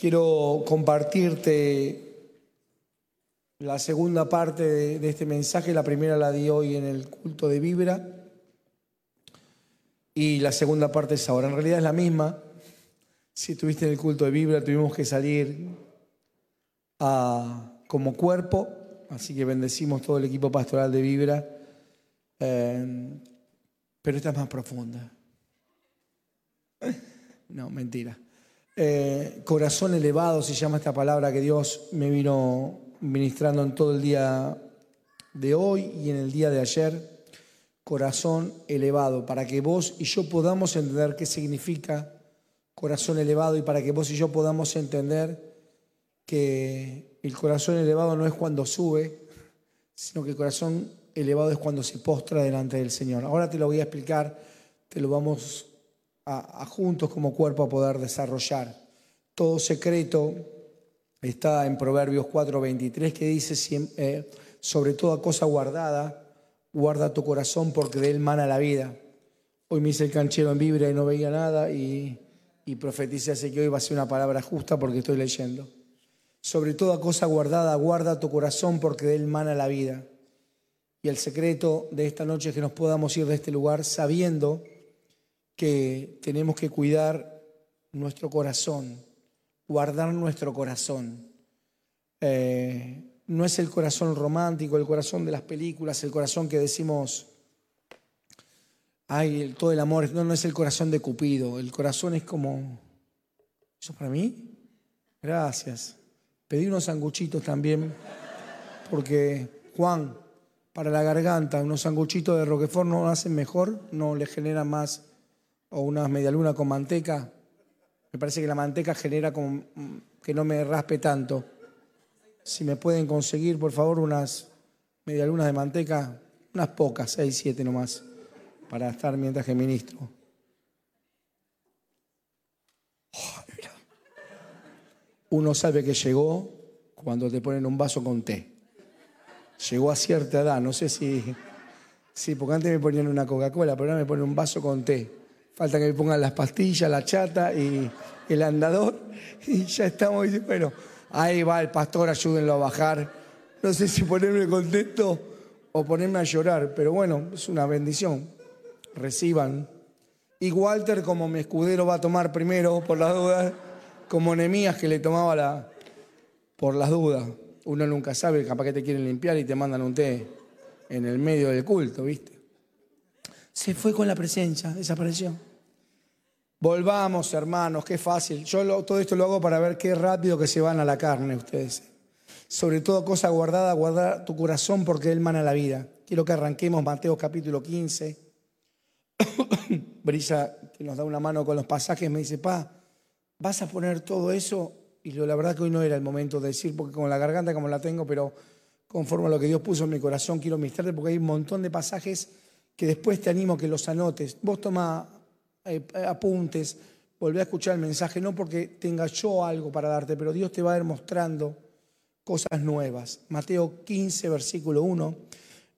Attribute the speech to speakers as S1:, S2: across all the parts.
S1: Quiero compartirte la segunda parte de, este mensaje. La primera la di hoy en el culto de Vibra. Y la segunda parte es ahora. En realidad es la misma. Si estuviste en el culto de Vibra, tuvimos que salir como cuerpo. Así que bendecimos todo el equipo pastoral de Vibra. Eh, pero esta es más profunda. No, mentira. Eh, corazón elevado se llama esta palabra que Dios me vino ministrando en todo el día de hoy y en el día de ayer. Corazón elevado, para que vos y yo podamos entender qué significa corazón elevado y para que vos y yo podamos entender que el corazón elevado no es cuando sube, sino que el corazón elevado es cuando se postra delante del Señor. Ahora te lo voy a explicar, te lo vamos a, juntos como cuerpo a poder desarrollar. Todo secreto está en Proverbios 4:23 que dice, eh, sobre toda cosa guardada, guarda tu corazón porque de él mana la vida. Hoy me hice el canchero en vibra y no veía nada y, y profeticé así que hoy va a ser una palabra justa porque estoy leyendo. Sobre toda cosa guardada, guarda tu corazón porque de él mana la vida. Y el secreto de esta noche es que nos podamos ir de este lugar sabiendo que tenemos que cuidar nuestro corazón, guardar nuestro corazón. Eh, no es el corazón romántico, el corazón de las películas, el corazón que decimos, ay, todo el amor, no, no es el corazón de Cupido, el corazón es como, ¿eso para mí? Gracias. Pedí unos sanguchitos también, porque Juan, para la garganta, unos sanguchitos de Roquefort no hacen mejor, no le generan más o unas medialunas con manteca. Me parece que la manteca genera como que no me raspe tanto. Si me pueden conseguir, por favor, unas medialunas de manteca, unas pocas, seis, siete nomás, para estar mientras que ministro. Uno sabe que llegó cuando te ponen un vaso con té. Llegó a cierta edad, no sé si, sí, porque antes me ponían una Coca-Cola, pero ahora me ponen un vaso con té. Falta que me pongan las pastillas, la chata y el andador. Y ya estamos, y bueno, ahí va el pastor, ayúdenlo a bajar. No sé si ponerme contento o ponerme a llorar, pero bueno, es una bendición. Reciban. Y Walter, como mi escudero, va a tomar primero por las dudas, como Nemías que le tomaba la, por las dudas. Uno nunca sabe, capaz que te quieren limpiar y te mandan un té en el medio del culto, ¿viste? Se fue con la presencia, desapareció. Volvamos, hermanos, qué fácil. Yo todo esto lo hago para ver qué rápido que se van a la carne ustedes. Sobre todo cosa guardada, guardar tu corazón porque Él mana la vida. Quiero que arranquemos Mateo capítulo 15. Brisa, que nos da una mano con los pasajes, me dice, pa, ¿vas a poner todo eso? Y la verdad que hoy no era el momento de decir, porque con la garganta como la tengo, pero conforme a lo que Dios puso en mi corazón, quiero mostrarte porque hay un montón de pasajes que después te animo a que los anotes. Vos toma eh, apuntes, volvé a escuchar el mensaje, no porque tenga yo algo para darte, pero Dios te va a ir mostrando cosas nuevas. Mateo 15, versículo 1.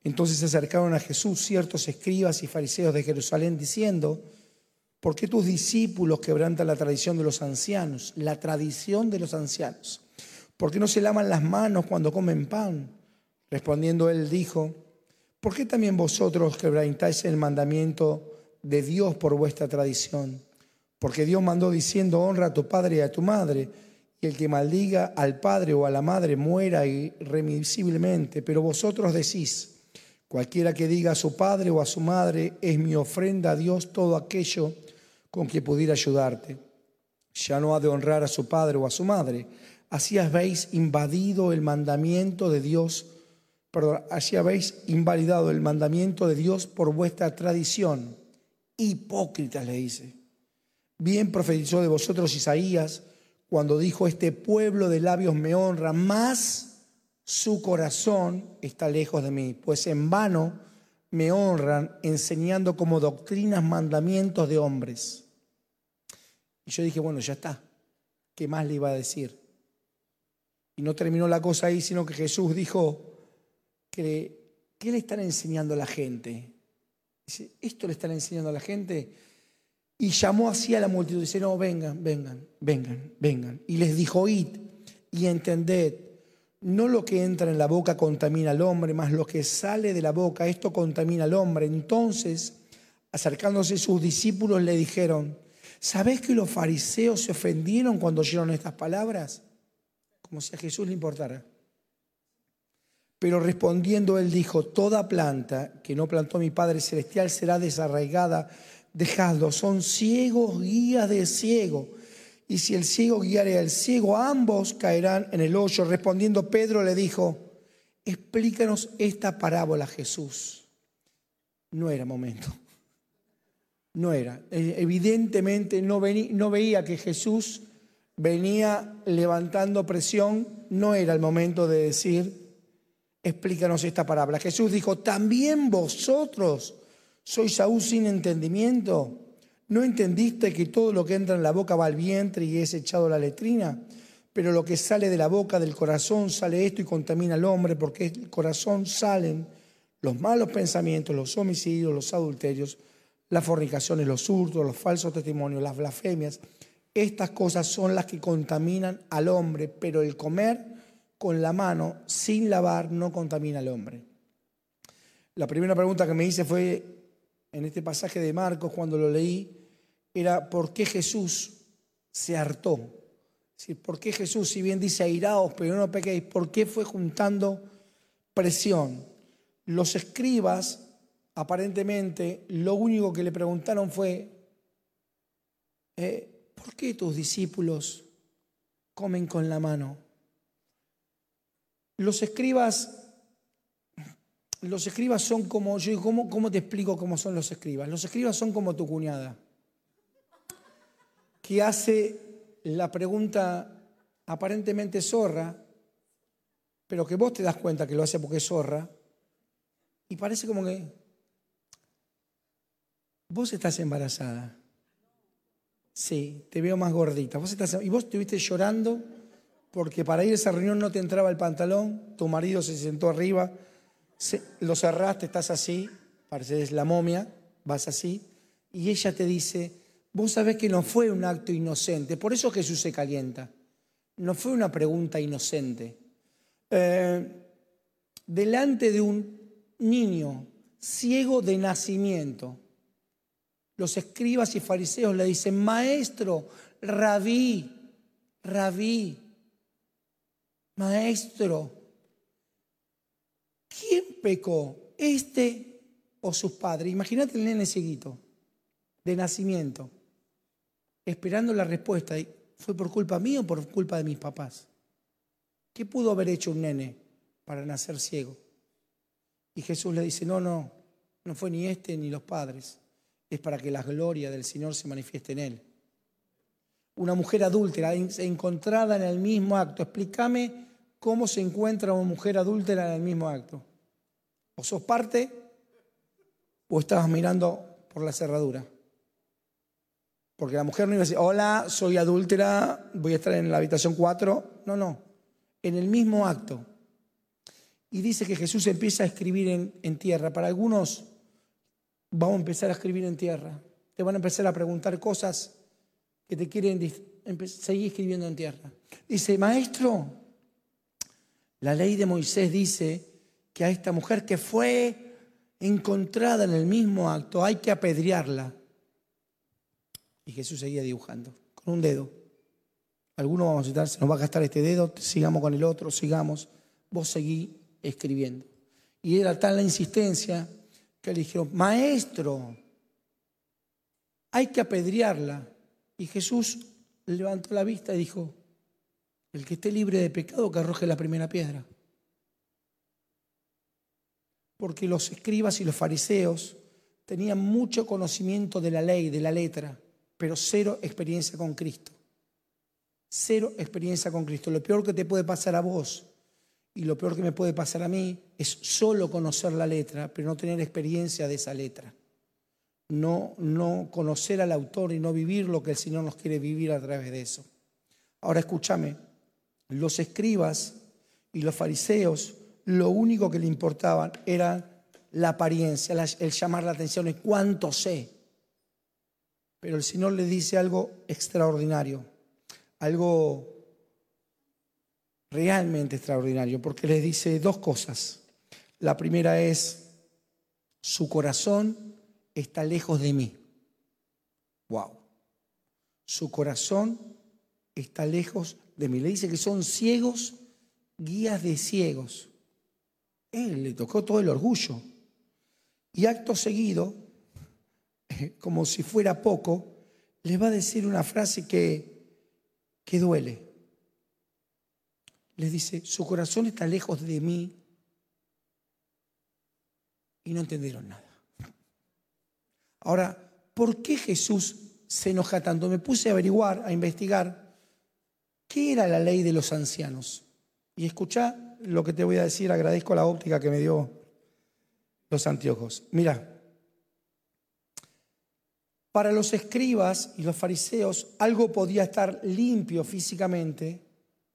S1: Entonces se acercaron a Jesús ciertos escribas y fariseos de Jerusalén diciendo, ¿por qué tus discípulos quebrantan la tradición de los ancianos? La tradición de los ancianos. ¿Por qué no se lavan las manos cuando comen pan? Respondiendo él dijo, ¿por qué también vosotros quebrantáis el mandamiento de Dios por vuestra tradición. Porque Dios mandó diciendo, honra a tu padre y a tu madre, y el que maldiga al padre o a la madre muera irremisiblemente. Pero vosotros decís, cualquiera que diga a su padre o a su madre, es mi ofrenda a Dios todo aquello con que pudiera ayudarte. Ya no ha de honrar a su padre o a su madre. Así habéis invadido el mandamiento de Dios, perdón, así habéis invalidado el mandamiento de Dios por vuestra tradición hipócritas, le dice. Bien profetizó de vosotros Isaías cuando dijo, este pueblo de labios me honra, más su corazón está lejos de mí, pues en vano me honran enseñando como doctrinas mandamientos de hombres. Y yo dije, bueno, ya está, ¿qué más le iba a decir? Y no terminó la cosa ahí, sino que Jesús dijo que, ¿qué le están enseñando a la gente? Dice, ¿esto le están enseñando a la gente? Y llamó así a la multitud, dice, no, vengan, vengan, vengan, vengan. Y les dijo, id y entended, no lo que entra en la boca contamina al hombre, más lo que sale de la boca, esto contamina al hombre. Entonces, acercándose sus discípulos, le dijeron, ¿sabés que los fariseos se ofendieron cuando oyeron estas palabras? Como si a Jesús le importara. Pero respondiendo él dijo, toda planta que no plantó mi Padre Celestial será desarraigada dejadlo, son ciegos guías de ciego. Y si el ciego guiare al ciego, ambos caerán en el hoyo. Respondiendo Pedro le dijo, explícanos esta parábola Jesús. No era momento. No era. E, evidentemente no, no veía que Jesús venía levantando presión. No era el momento de decir, explícanos esta parábola. Jesús dijo, también vosotros ¿Sois aún sin entendimiento? ¿No entendiste que todo lo que entra en la boca va al vientre y es echado a la letrina? Pero lo que sale de la boca del corazón sale esto y contamina al hombre, porque del corazón salen los malos pensamientos, los homicidios, los adulterios, las fornicaciones, los hurtos, los falsos testimonios, las blasfemias. Estas cosas son las que contaminan al hombre, pero el comer con la mano sin lavar no contamina al hombre. La primera pregunta que me hice fue, en este pasaje de Marcos, cuando lo leí, era por qué Jesús se hartó. ¿por qué Jesús, si bien dice airaos, pero no pequéis, por qué fue juntando presión? Los escribas, aparentemente, lo único que le preguntaron fue, eh, ¿por qué tus discípulos comen con la mano? Los escribas los escribas son como, yo ¿cómo, ¿cómo te explico cómo son los escribas? Los escribas son como tu cuñada, que hace la pregunta aparentemente zorra, pero que vos te das cuenta que lo hace porque es zorra, y parece como que vos estás embarazada. Sí, te veo más gordita. Vos estás, y vos estuviste llorando porque para ir a esa reunión no te entraba el pantalón, tu marido se sentó arriba lo cerraste, estás así, pareces la momia, vas así, y ella te dice, vos sabés que no fue un acto inocente, por eso Jesús se calienta, no fue una pregunta inocente. Eh, delante de un niño ciego de nacimiento, los escribas y fariseos le dicen, maestro, rabí, rabí, maestro, ¿Quién pecó? ¿Este o sus padres? Imagínate el nene cieguito, de nacimiento, esperando la respuesta. ¿Fue por culpa mía o por culpa de mis papás? ¿Qué pudo haber hecho un nene para nacer ciego? Y Jesús le dice, no, no, no fue ni este ni los padres. Es para que la gloria del Señor se manifieste en él. Una mujer adúltera encontrada en el mismo acto. Explícame cómo se encuentra una mujer adúltera en el mismo acto. O sos parte o estabas mirando por la cerradura. Porque la mujer no iba a decir, hola, soy adúltera, voy a estar en la habitación 4. No, no, en el mismo acto. Y dice que Jesús empieza a escribir en, en tierra. Para algunos vamos a empezar a escribir en tierra. Te van a empezar a preguntar cosas que te quieren seguir escribiendo en tierra. Dice, maestro, la ley de Moisés dice que a esta mujer que fue encontrada en el mismo acto hay que apedrearla. Y Jesús seguía dibujando con un dedo. Algunos vamos a citar, se nos va a gastar este dedo, sigamos con el otro, sigamos. Vos seguí escribiendo. Y era tal la insistencia que le dijeron, maestro, hay que apedrearla. Y Jesús levantó la vista y dijo, el que esté libre de pecado que arroje la primera piedra. Porque los escribas y los fariseos tenían mucho conocimiento de la ley, de la letra, pero cero experiencia con Cristo. Cero experiencia con Cristo. Lo peor que te puede pasar a vos y lo peor que me puede pasar a mí es solo conocer la letra, pero no tener experiencia de esa letra. No, no conocer al autor y no vivir lo que el Señor nos quiere vivir a través de eso. Ahora escúchame, los escribas y los fariseos lo único que le importaban era la apariencia, el llamar la atención, es cuánto sé. Pero el Señor le dice algo extraordinario, algo realmente extraordinario, porque le dice dos cosas. La primera es, su corazón está lejos de mí. Wow. Su corazón está lejos de mí. Le dice que son ciegos, guías de ciegos. Él le tocó todo el orgullo. Y acto seguido, como si fuera poco, les va a decir una frase que, que duele. Les dice, su corazón está lejos de mí y no entendieron nada. Ahora, ¿por qué Jesús se enoja tanto? Me puse a averiguar, a investigar, qué era la ley de los ancianos. Y escucha lo que te voy a decir, agradezco la óptica que me dio los anteojos. Mira, para los escribas y los fariseos algo podía estar limpio físicamente,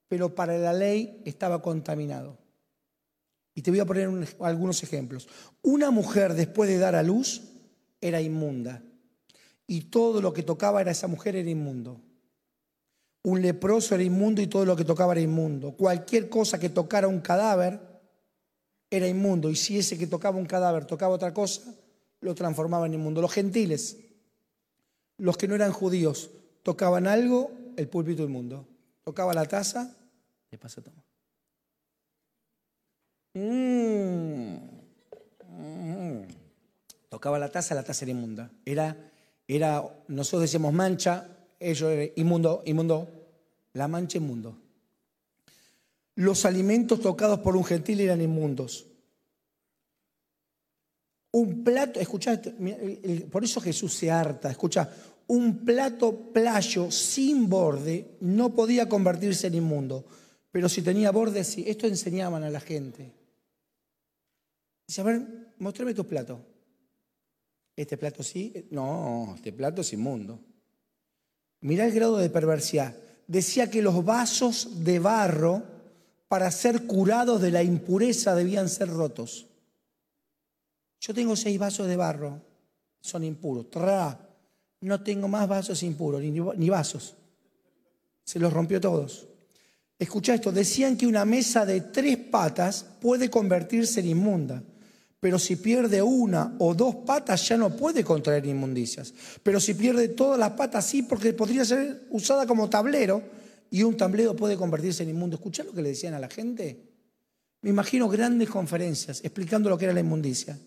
S1: pero para la ley estaba contaminado. Y te voy a poner algunos ejemplos. Una mujer después de dar a luz era inmunda y todo lo que tocaba era esa mujer era inmundo. Un leproso era inmundo y todo lo que tocaba era inmundo. Cualquier cosa que tocara un cadáver era inmundo y si ese que tocaba un cadáver tocaba otra cosa, lo transformaba en inmundo. Los gentiles, los que no eran judíos, tocaban algo, el púlpito inmundo. Tocaba la taza, le pasa toma. Mm. Tocaba la taza, la taza era inmunda. Era, era, nosotros decíamos mancha, ellos eran inmundo, inmundo, la mancha inmundo. Los alimentos tocados por un gentil eran inmundos. Un plato, escucha, por eso Jesús se harta, escucha, un plato playo sin borde no podía convertirse en inmundo, pero si tenía borde, sí. Esto enseñaban a la gente. Dice, a ver, muéstrame tu plato. Este plato sí, no, este plato es inmundo. Mira el grado de perversidad. Decía que los vasos de barro para ser curados de la impureza debían ser rotos. Yo tengo seis vasos de barro, son impuros. Tra, no tengo más vasos impuros, ni, ni vasos. Se los rompió todos. Escucha esto, decían que una mesa de tres patas puede convertirse en inmunda pero si pierde una o dos patas ya no puede contraer inmundicias. Pero si pierde todas las patas sí, porque podría ser usada como tablero y un tablero puede convertirse en inmundo. ¿Escuchá lo que le decían a la gente? Me imagino grandes conferencias explicando lo que era la inmundicia.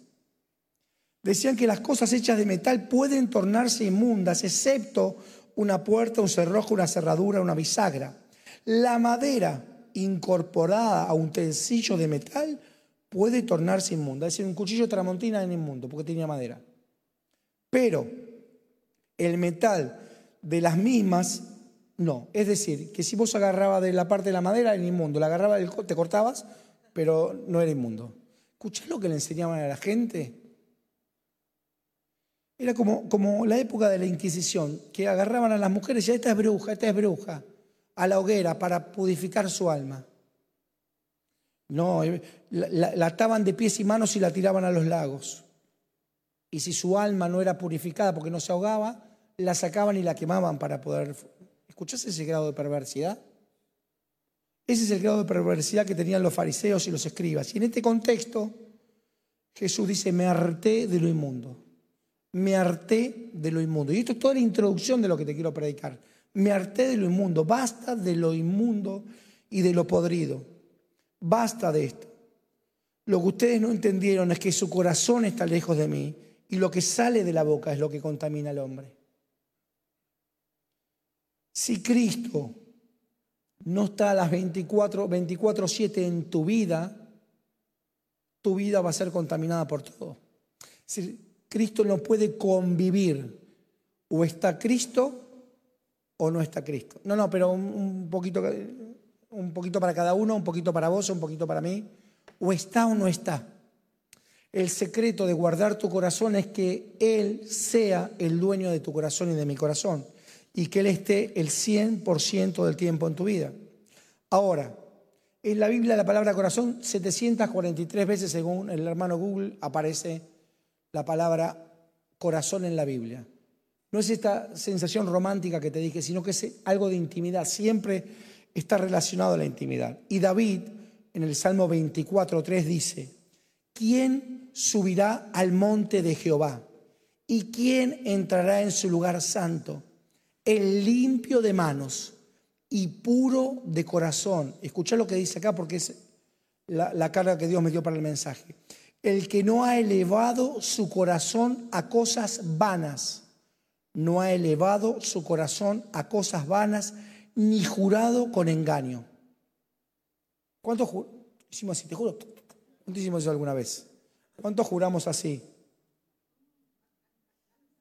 S1: Decían que las cosas hechas de metal pueden tornarse inmundas, excepto una puerta, un cerrojo, una cerradura, una bisagra. La madera incorporada a un utensilio de metal puede tornarse inmunda. Es decir, un cuchillo tramontina en inmundo porque tenía madera. Pero el metal de las mismas, no. Es decir, que si vos agarrabas de la parte de la madera, era inmundo. La agarrabas, te cortabas, pero no era inmundo. ¿Escuchás lo que le enseñaban a la gente? Era como, como la época de la Inquisición, que agarraban a las mujeres y esta es bruja, esta es bruja, a la hoguera para purificar su alma. No, la, ataban de pies y manos y la tiraban a los lagos. Y si su alma no era purificada porque no se ahogaba, la sacaban y la quemaban para poder... ¿Escuchás ese grado de perversidad? Ese es el grado de perversidad que tenían los fariseos y los escribas. Y en este contexto, Jesús dice, me harté de lo inmundo. Me harté de lo inmundo. Y esto es toda la introducción de lo que te quiero predicar. Me harté de lo inmundo. Basta de lo inmundo y de lo podrido. Basta de esto. Lo que ustedes no entendieron es que su corazón está lejos de mí y lo que sale de la boca es lo que contamina al hombre. Si Cristo no está a las 24, 7 en tu vida, tu vida va a ser contaminada por todo. Si Cristo no puede convivir, o está Cristo o no está Cristo. No, no, pero un poquito un poquito para cada uno, un poquito para vos, un poquito para mí, o está o no está. El secreto de guardar tu corazón es que Él sea el dueño de tu corazón y de mi corazón, y que Él esté el 100% del tiempo en tu vida. Ahora, en la Biblia la palabra corazón 743 veces, según el hermano Google, aparece la palabra corazón en la Biblia. No es esta sensación romántica que te dije, sino que es algo de intimidad. Siempre está relacionado a la intimidad. Y David, en el Salmo 24, 3, dice, ¿quién subirá al monte de Jehová? ¿Y quién entrará en su lugar santo? El limpio de manos y puro de corazón. Escucha lo que dice acá porque es la, la carga que Dios me dio para el mensaje. El que no ha elevado su corazón a cosas vanas no ha elevado su corazón a cosas vanas, ni jurado con engaño. ¿Cuántos hicimos así? Te juro. ¿Cuánto hicimos eso alguna vez? ¿Cuántos juramos así?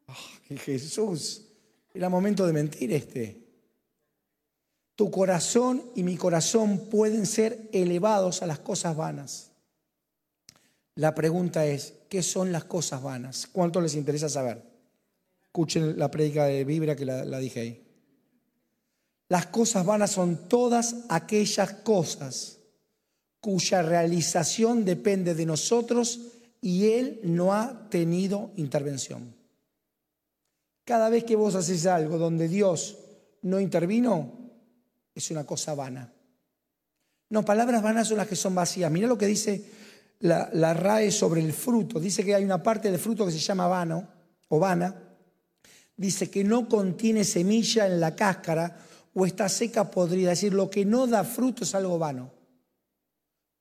S1: Oh, Jesús, era momento de mentir este. Tu corazón y mi corazón pueden ser elevados a las cosas vanas. La pregunta es, ¿qué son las cosas vanas? ¿Cuánto les interesa saber? Escuchen la prédica de Biblia que la dije ahí. Las cosas vanas son todas aquellas cosas cuya realización depende de nosotros y Él no ha tenido intervención. Cada vez que vos haces algo donde Dios no intervino, es una cosa vana. No, palabras vanas son las que son vacías. Mira lo que dice la, la RAE sobre el fruto. Dice que hay una parte del fruto que se llama vano o vana, dice que no contiene semilla en la cáscara o está seca podrida. Es decir, lo que no da fruto es algo vano.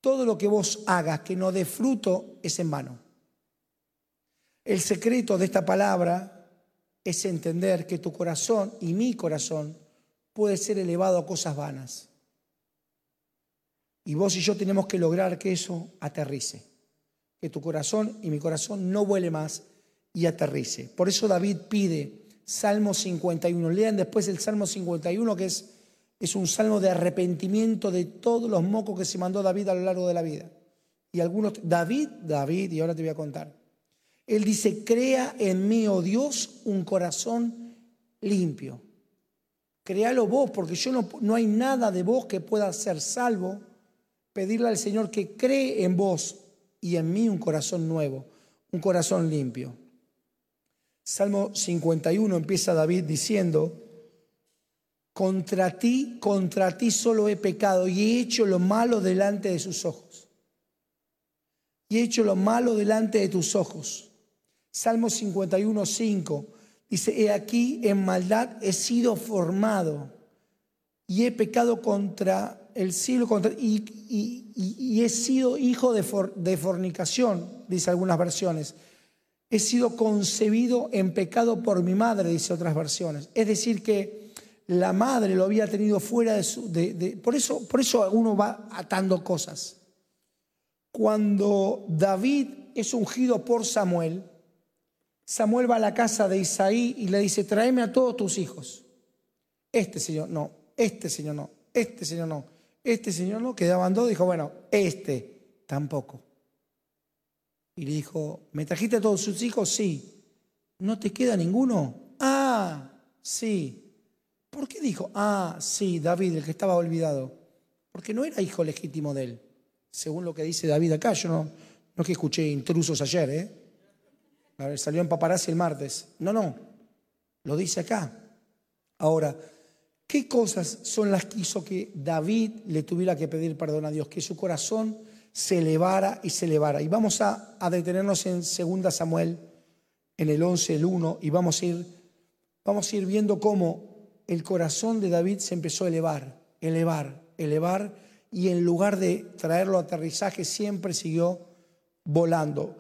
S1: Todo lo que vos hagas que no dé fruto es en vano. El secreto de esta palabra es entender que tu corazón y mi corazón puede ser elevado a cosas vanas. Y vos y yo tenemos que lograr que eso aterrice, que tu corazón y mi corazón no vuele más y aterrice. Por eso David pide Salmo 51. Lean después el Salmo 51, que es, es un salmo de arrepentimiento de todos los mocos que se mandó David a lo largo de la vida. Y algunos, David, David, y ahora te voy a contar. Él dice, crea en mí, oh Dios, un corazón limpio. Créalo vos, porque yo no, no hay nada de vos que pueda ser salvo. Pedirle al Señor que cree en vos y en mí un corazón nuevo, un corazón limpio. Salmo 51 empieza David diciendo, contra ti, contra ti solo he pecado y he hecho lo malo delante de sus ojos. Y he hecho lo malo delante de tus ojos. Salmo 51, 5 dice, he aquí en maldad he sido formado y he pecado contra el cielo contra, y, he sido hijo de, de fornicación, dice algunas versiones he sido concebido en pecado por mi madre, dice otras versiones. Es decir, que la madre lo había tenido fuera de su... por, eso, por eso uno va atando cosas. Cuando David es ungido por Samuel, Samuel va a la casa de Isaí y le dice, tráeme a todos tus hijos. Este señor no, este señor no, este señor no, este señor no, quedaban dos, dijo, bueno, este tampoco. Y le dijo, ¿me trajiste a todos sus hijos? Sí. ¿No te queda ninguno? Ah, sí. ¿Por qué dijo, ah, sí, David, el que estaba olvidado? Porque no era hijo legítimo de él, según lo que dice David acá. Yo no, no que escuché intrusos ayer, ¿eh? Salió en paparazzi el martes. No, no, lo dice acá. Ahora, ¿qué cosas son las que hizo que David le tuviera que pedir perdón a Dios? Que su corazón se elevara y se elevara. Y vamos a, detenernos en 2 Samuel, en el 11, el 1, y vamos a, ir, vamos a ir viendo cómo el corazón de David se empezó a elevar, elevar, elevar, y en lugar de traerlo a aterrizaje siempre siguió volando.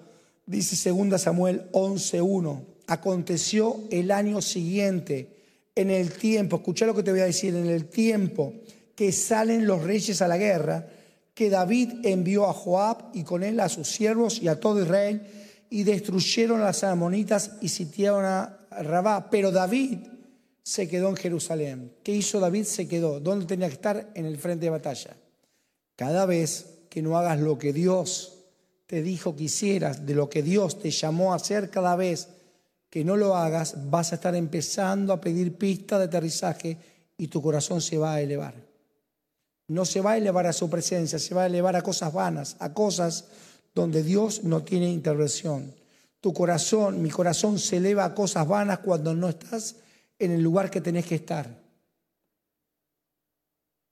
S1: Dice 2 Samuel 11, 1, aconteció el año siguiente, en el tiempo, escucha lo que te voy a decir, en el tiempo que salen los reyes a la guerra, que David envió a Joab y con él a sus siervos y a todo Israel y destruyeron las amonitas y sitiaron a Rabá. Pero David se quedó en Jerusalén. ¿Qué hizo David? Se quedó. ¿Dónde tenía que estar? En el frente de batalla. Cada vez que no hagas lo que Dios te dijo que hicieras, de lo que Dios te llamó a hacer, cada vez que no lo hagas, vas a estar empezando a pedir pista de aterrizaje y tu corazón se va a elevar no se va a elevar a su presencia, se va a elevar a cosas vanas, a cosas donde Dios no tiene intervención. Tu corazón, mi corazón se eleva a cosas vanas cuando no estás en el lugar que tenés que estar.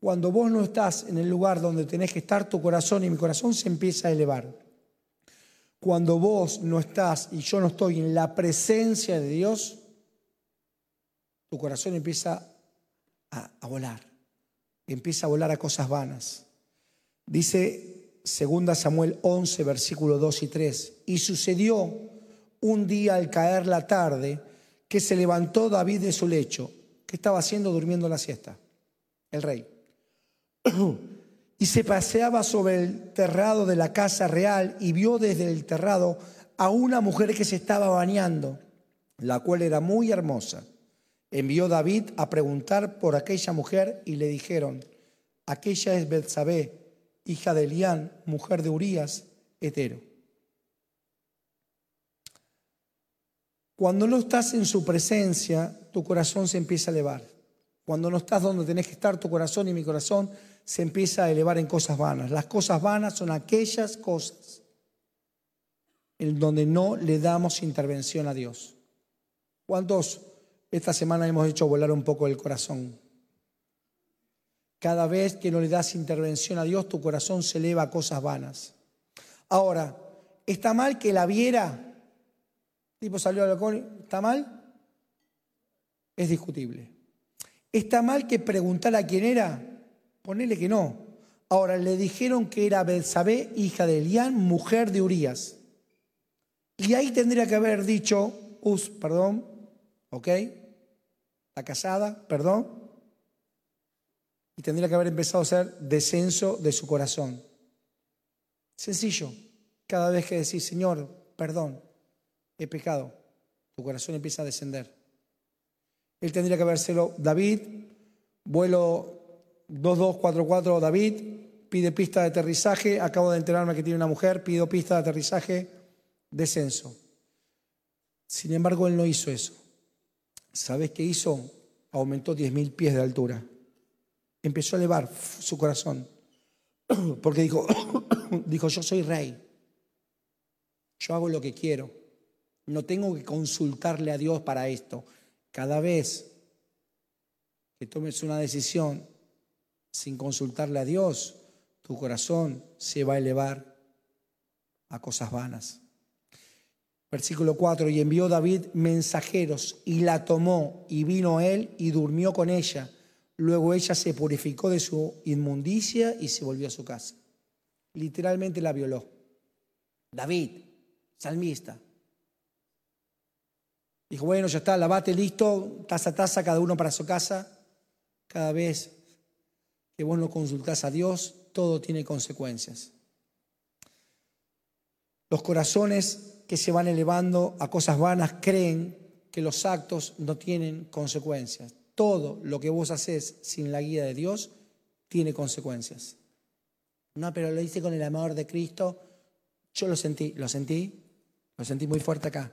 S1: Cuando vos no estás en el lugar donde tenés que estar, tu corazón y mi corazón se empieza a elevar. Cuando vos no estás y yo no estoy en la presencia de Dios, tu corazón empieza a, volar, empieza a volar a cosas vanas. Dice 2 Samuel 11, versículos 2 y 3, y sucedió un día al caer la tarde que se levantó David de su lecho. ¿Qué estaba haciendo durmiendo la siesta? El rey. y se paseaba sobre el terrado de la casa real y vio desde el terrado a una mujer que se estaba bañando, la cual era muy hermosa. Envió David a preguntar por aquella mujer y le dijeron, aquella es Betsabé, hija de Elián, mujer de Urías, hetero. Cuando no estás en su presencia, tu corazón se empieza a elevar. Cuando no estás donde tenés que estar, tu corazón y mi corazón se empieza a elevar en cosas vanas. Las cosas vanas son aquellas cosas en donde no le damos intervención a Dios. ¿Cuántos esta semana hemos hecho volar un poco el corazón? Cada vez que no le das intervención a Dios, tu corazón se eleva a cosas vanas. Ahora, ¿está mal que la viera tipo salió a balcón, ¿está mal? Es discutible. ¿Está mal que preguntara quién era? Ponele que no. Ahora, le dijeron que era Belsabé, hija de Elián, mujer de Urías. Y ahí tendría que haber dicho, us, perdón, ¿ok? La casada, perdón. Y tendría que haber empezado a hacer descenso de su corazón. Sencillo. Cada vez que decís, Señor, perdón, he pecado, tu corazón empieza a descender. Él tendría que habérselo, David, vuelo 2244, David, pide pista de aterrizaje, acabo de enterarme que tiene una mujer, pido pista de aterrizaje, descenso. Sin embargo, él no hizo eso. ¿Sabes qué hizo? Aumentó 10.000 pies de altura. Empezó a elevar su corazón. Porque dijo, dijo, yo soy rey. Yo hago lo que quiero. No tengo que consultarle a Dios para esto. Cada vez que tomes una decisión sin consultarle a Dios, tu corazón se va a elevar a cosas vanas. Versículo 4, y envió David mensajeros y la tomó y vino él y durmió con ella. Luego ella se purificó de su inmundicia y se volvió a su casa. Literalmente la violó. David, salmista, Dijo, bueno, ya está, lavate, listo, taza a taza, cada uno para su casa. Cada vez que vos no consultás a Dios, todo tiene consecuencias. Los corazones que se van elevando a cosas vanas creen que los actos no tienen consecuencias. Todo lo que vos haces sin la guía de Dios tiene consecuencias. No, pero lo hice con el amor de Cristo. Yo lo sentí, lo sentí, lo sentí muy fuerte acá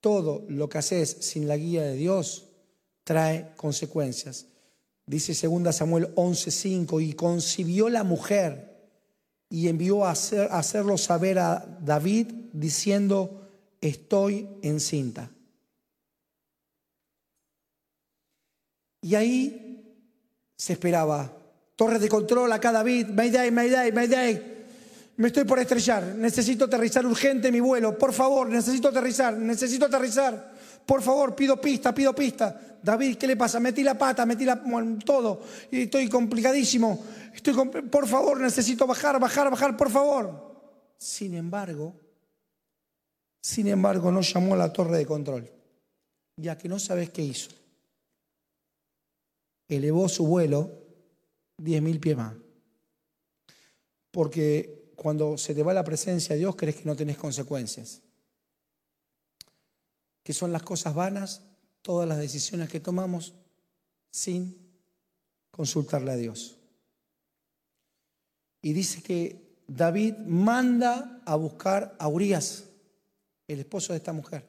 S1: todo lo que haces sin la guía de Dios trae consecuencias. Dice 2 Samuel 11:5, y concibió la mujer y envió a, hacer, hacerlo saber a David diciendo, estoy encinta. Y ahí se esperaba, torre de control acá David, Mayday, Mayday, Mayday. Me estoy por estrellar. Necesito aterrizar urgente mi vuelo. Por favor, necesito aterrizar. Necesito aterrizar. Por favor, pido pista, pido pista. David, ¿qué le pasa? Metí la pata, metí la, todo. Y estoy complicadísimo. Estoy, por favor, necesito bajar, bajar, bajar, por favor. Sin embargo, sin embargo, no llamó a la torre de control. Ya que no sabes qué hizo. Elevó su vuelo 10.000 pies más. Porque cuando se te va la presencia de Dios, crees que no tenés consecuencias. Que son las cosas vanas, todas las decisiones que tomamos sin consultarle a Dios. Y dice que David manda a buscar a Urias, el esposo de esta mujer.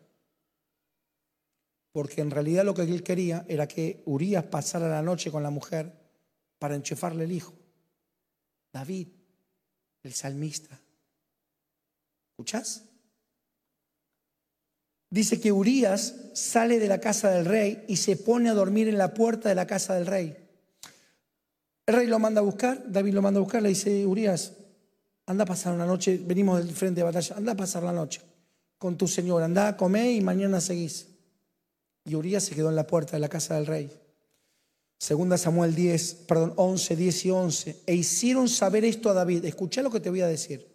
S1: Porque en realidad lo que él quería era que Urias pasara la noche con la mujer para enchufarle el hijo. David el salmista. ¿Escuchás? dice que Urias sale de la casa del rey y se pone a dormir en la puerta de la casa del rey. El rey lo manda a buscar, David lo manda a buscar, le dice, Urias, anda a pasar una noche, venimos del frente de batalla, anda a pasar la noche con tu señor, anda a comer y mañana seguís. Y Urias se quedó en la puerta de la casa del rey. Segunda Samuel 10, perdón, 11, 10 y 11. E hicieron saber esto a David. Escucha lo que te voy a decir.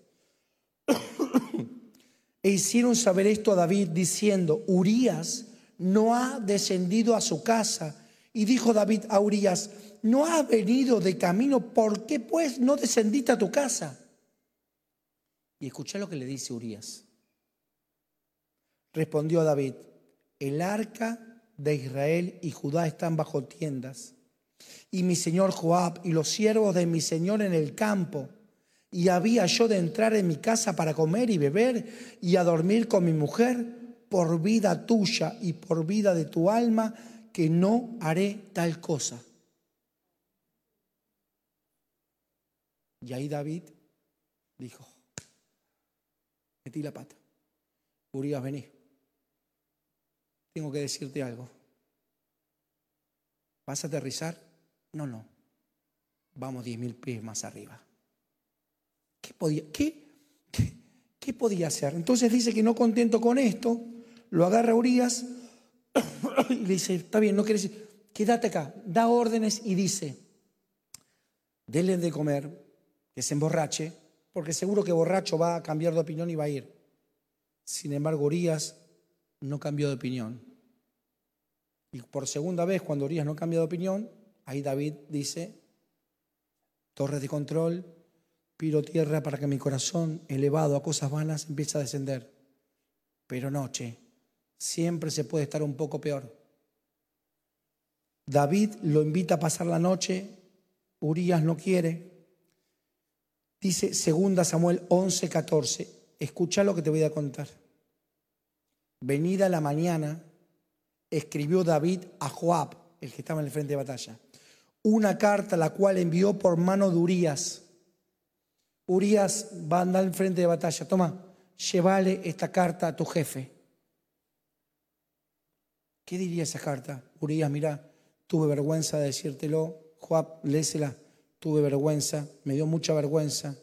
S1: e hicieron saber esto a David diciendo, Urias no ha descendido a su casa. Y dijo David a Urias, no ha venido de camino, ¿por qué pues no descendiste a tu casa? Y escucha lo que le dice Urias. Respondió David, el arca de Israel y Judá están bajo tiendas y mi señor Joab y los siervos de mi señor en el campo. Y había yo de entrar en mi casa para comer y beber y a dormir con mi mujer por vida tuya y por vida de tu alma, que no haré tal cosa. Y ahí David dijo, metí la pata. Urias, vení. Tengo que decirte algo. ¿Vas a aterrizar? No, no. Vamos diez mil pies más arriba. ¿Qué podía, qué, qué, podía hacer? Entonces dice que no contento con esto, lo agarra Urias y le dice, está bien, no quiere decir, quédate acá, da órdenes y dice, denle de comer, que se emborrache, porque seguro que borracho va a cambiar de opinión y va a ir. Sin embargo, Urias no cambió de opinión. Y por segunda vez, cuando Urias no cambia de opinión, Ahí David dice, torres de control, piro tierra para que mi corazón, elevado a cosas vanas, empiece a descender. Pero noche, siempre se puede estar un poco peor. David lo invita a pasar la noche, Urias no quiere. Dice 2 Samuel 11, 14. Escucha lo que te voy a contar. Venida la mañana, escribió David a Joab, el que estaba en el frente de batalla una carta la cual envió por mano de Urias. Urias va a andar en frente de batalla. Toma, llévale esta carta a tu jefe. ¿Qué diría esa carta? Urias, mira, tuve vergüenza de decírtelo. Joab, lésela. Tuve vergüenza, me dio mucha vergüenza.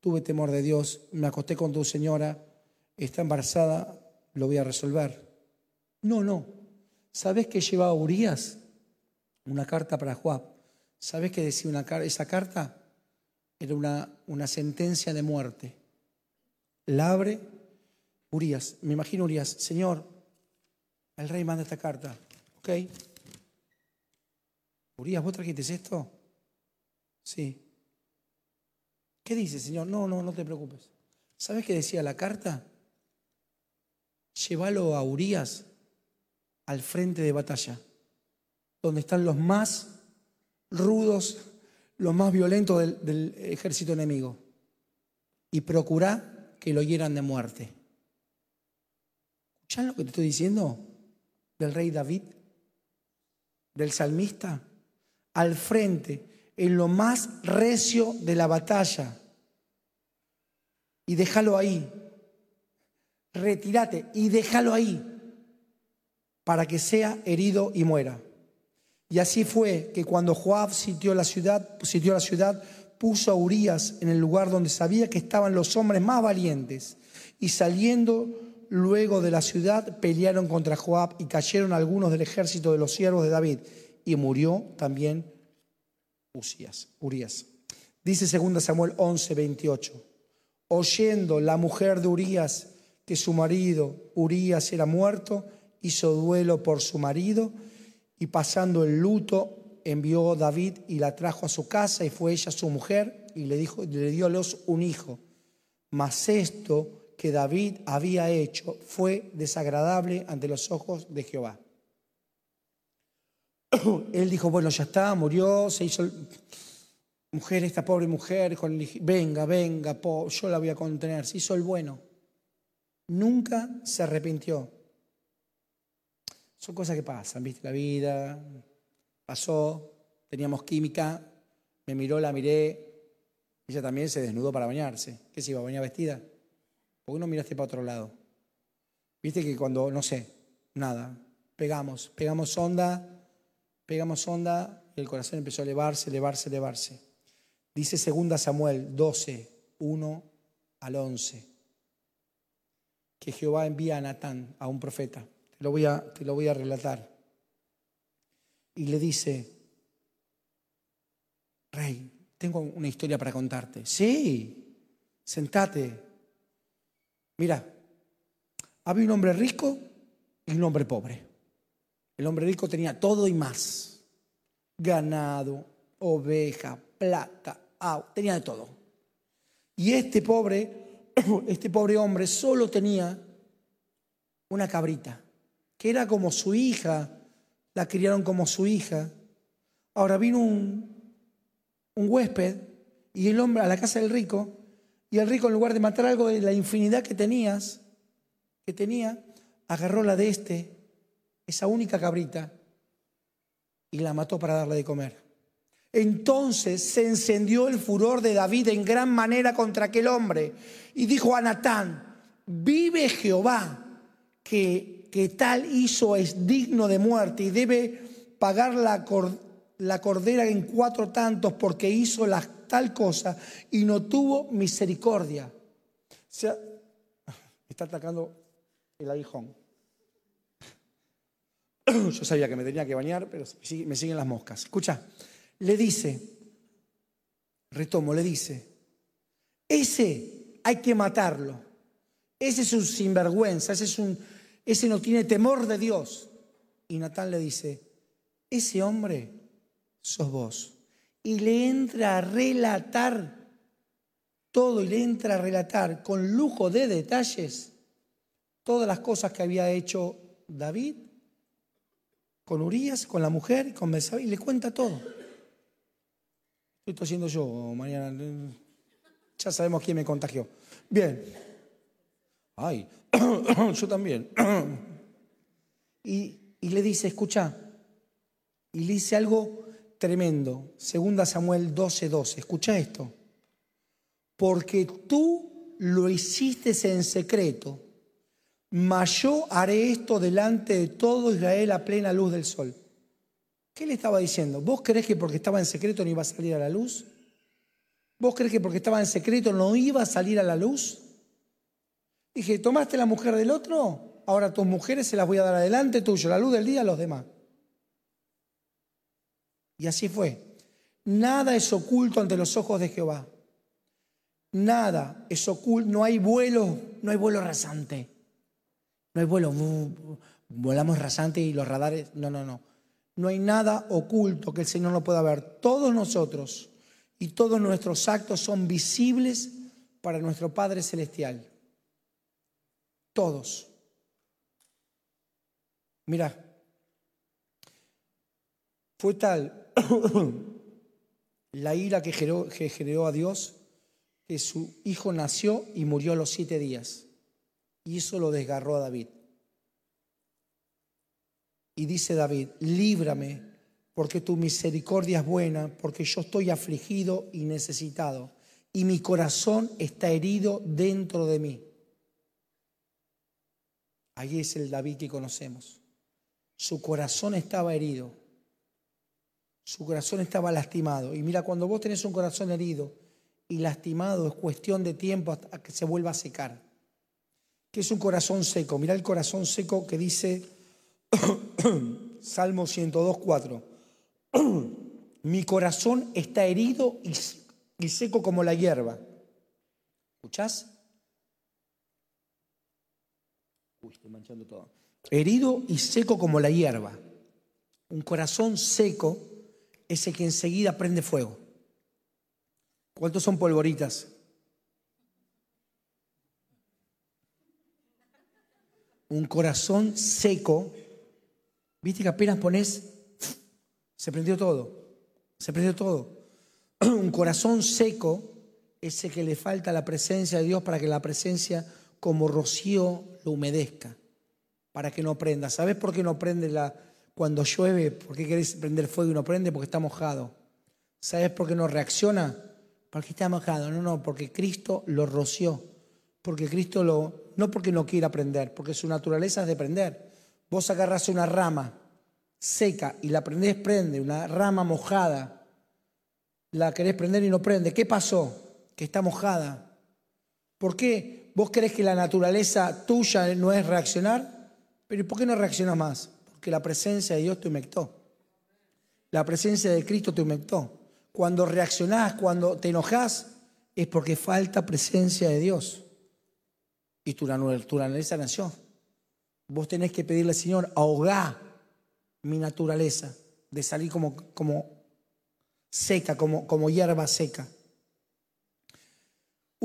S1: Tuve temor de Dios, me acosté con tu señora, está embarazada, lo voy a resolver. No, no. ¿Sabes qué llevaba Urias? Una carta para Joab. ¿Sabes qué decía una, esa carta? Era una, una sentencia de muerte. La abre Urias. Me imagino Urias, Señor, el rey manda esta carta. ¿Ok? Urias, ¿vos trajiste esto? Sí. ¿Qué dice, Señor? No, no, no te preocupes. ¿Sabes qué decía la carta? Llévalo a Urias al frente de batalla donde están los más rudos, los más violentos del, ejército enemigo, y procura que lo hieran de muerte. ¿Escuchan lo que te estoy diciendo del rey David? Del salmista, al frente, en lo más recio de la batalla. Y déjalo ahí. Retírate y déjalo ahí para que sea herido y muera. Y así fue que cuando Joab sitió la ciudad, puso a Urias en el lugar donde sabía que estaban los hombres más valientes. Y saliendo luego de la ciudad, pelearon contra Joab y cayeron algunos del ejército de los siervos de David. Y murió también Urias. Dice 2 Samuel 11, 28. Oyendo la mujer de Urias que su marido Urias era muerto, hizo duelo por su marido y pasando el luto, envió David y la trajo a su casa y fue ella su mujer y le, dijo, le dio a los un hijo. Mas esto que David había hecho fue desagradable ante los ojos de Jehová. Él dijo, bueno, ya está, murió, se hizo... Mujer, esta pobre mujer, venga, venga, yo la voy a contener, se hizo el bueno. Nunca se arrepintió. Son cosas que pasan, ¿viste? La vida pasó, teníamos química, me miró, la miré, ella también se desnudó para bañarse. ¿Qué se iba a bañar vestida? ¿Por qué no miraste para otro lado? Viste que cuando, no sé, nada, pegamos, pegamos onda, pegamos onda, el corazón empezó a elevarse, elevarse, elevarse. Dice 2 Samuel 12, 1 al 11, que Jehová envía a Natán, a un profeta. Te lo voy a, te lo voy a relatar. Y le dice, rey, tengo una historia para contarte. Sí, sentate. Mira, había un hombre rico y un hombre pobre. El hombre rico tenía todo y más. Ganado, oveja, plata, agua, tenía de todo. Y este pobre, este pobre hombre solo tenía una cabrita, que era como su hija, la criaron como su hija. Ahora vino un, un huésped y el hombre a la casa del rico, y el rico en lugar de matar algo de la infinidad que tenías, que tenía, agarró la de este, esa única cabrita, y la mató para darle de comer. Entonces se encendió el furor de David en gran manera contra aquel hombre y dijo a Natán, vive Jehová, que, que tal hizo es digno de muerte y debe pagar la, la cordera en cuatro tantos porque hizo la, tal cosa y no tuvo misericordia. O sea, está atacando el aguijón. Yo sabía que me tenía que bañar, pero me siguen las moscas. Escucha, le dice, retomo, le dice, ese hay que matarlo. Ese es un sinvergüenza, ese, es un, ese no tiene temor de Dios. Y Natán le dice, ese hombre sos vos. Y le entra a relatar todo y le entra a relatar con lujo de detalles todas las cosas que había hecho David con Urias, con la mujer, con Besabé, y le cuenta todo. Esto estoy haciendo yo, mañana. Ya sabemos quién me contagió. Bien. Ay, yo también. y, le dice, escucha, y le dice algo tremendo. Segunda Samuel 12, 12. Escucha esto. Porque tú lo hiciste en secreto, mas yo haré esto delante de todo Israel a plena luz del sol. ¿Qué le estaba diciendo? ¿Vos crees que porque estaba en secreto no iba a salir a la luz? ¿Vos crees que porque estaba en secreto no iba a salir a la luz? Dije, ¿tomaste la mujer del otro? Ahora tus mujeres se las voy a dar adelante tuyo, la luz del día a los demás. Y así fue. Nada es oculto ante los ojos de Jehová. Nada es oculto. No hay vuelo, no hay vuelo rasante. No hay vuelo. Volamos rasante y los radares. No, no, no. No hay nada oculto que el Señor no pueda ver. Todos nosotros y todos nuestros actos son visibles para nuestro Padre Celestial. Todos. Mira, fue tal la ira que generó, a Dios, que su hijo nació y murió a los siete días. Y eso lo desgarró a David. Y dice David, líbrame, porque tu misericordia es buena, porque yo estoy afligido y necesitado, y mi corazón está herido dentro de mí. Ahí es el David que conocemos. Su corazón estaba herido su corazón estaba lastimado. Y mira, cuando vos tenés un corazón herido y lastimado, es cuestión de tiempo hasta que se vuelva a secar. ¿Qué es un corazón seco? Mira el corazón seco que dice Salmo 102, 4. Mi corazón está herido y, seco como la hierba. ¿Escuchás? Estoy manchando todo. Herido y seco como la hierba. Un corazón seco ese que enseguida prende fuego. ¿Cuántos son polvoritas? Un corazón seco, viste que apenas pones, se prendió todo, se prendió todo. Un corazón seco, ese que le falta la presencia de Dios para que la presencia como rocío lo humedezca, para que no prenda. ¿Sabes por qué no prende la, cuando llueve, ¿por qué querés prender fuego y no prende? Porque está mojado. ¿Sabes por qué no reacciona? Porque está mojado. No, no, porque Cristo lo roció Porque Cristo lo, no porque no quiera aprender, porque su naturaleza es de prender. Vos agarras una rama seca y la prendés, prende, una rama mojada, la querés prender y no prende. ¿Qué pasó? Que está mojada. ¿Por qué? ¿Vos crees que la naturaleza tuya no es reaccionar? Pero ¿por qué no reacciona más? Porque la presencia de Dios te humectó. La presencia de Cristo te humectó. Cuando reaccionás, cuando te enojas, es porque falta presencia de Dios. Y tu, naturaleza nació. Vos tenés que pedirle, Señor, ahogá mi naturaleza de salir como, como seca, como, como hierba seca.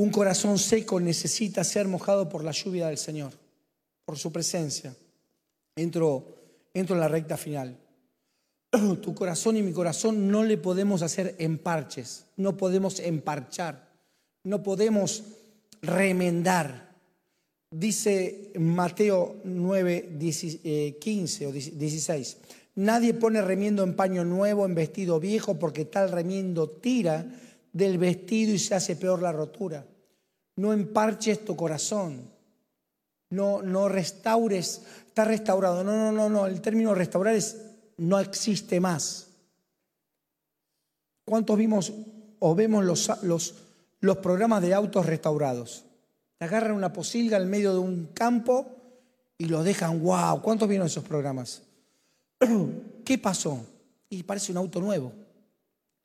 S1: Un corazón seco necesita ser mojado por la lluvia del Señor, por su presencia. Entro, entro en la recta final. Tu corazón y mi corazón no le podemos hacer emparches, no podemos emparchar, no podemos remendar. Dice Mateo 9, 15 eh, o 16, nadie pone remiendo en paño nuevo, en vestido viejo, porque tal remiendo tira del vestido y se hace peor la rotura. No emparches tu corazón. No, no restaures, está restaurado. No, no, no, no. El término restaurar es no existe más. ¿Cuántos vimos o vemos los, los, los programas de autos restaurados? Te agarran una posilga en medio de un campo y lo dejan, wow. ¿Cuántos vieron esos programas? ¿Qué pasó? Y parece un auto nuevo.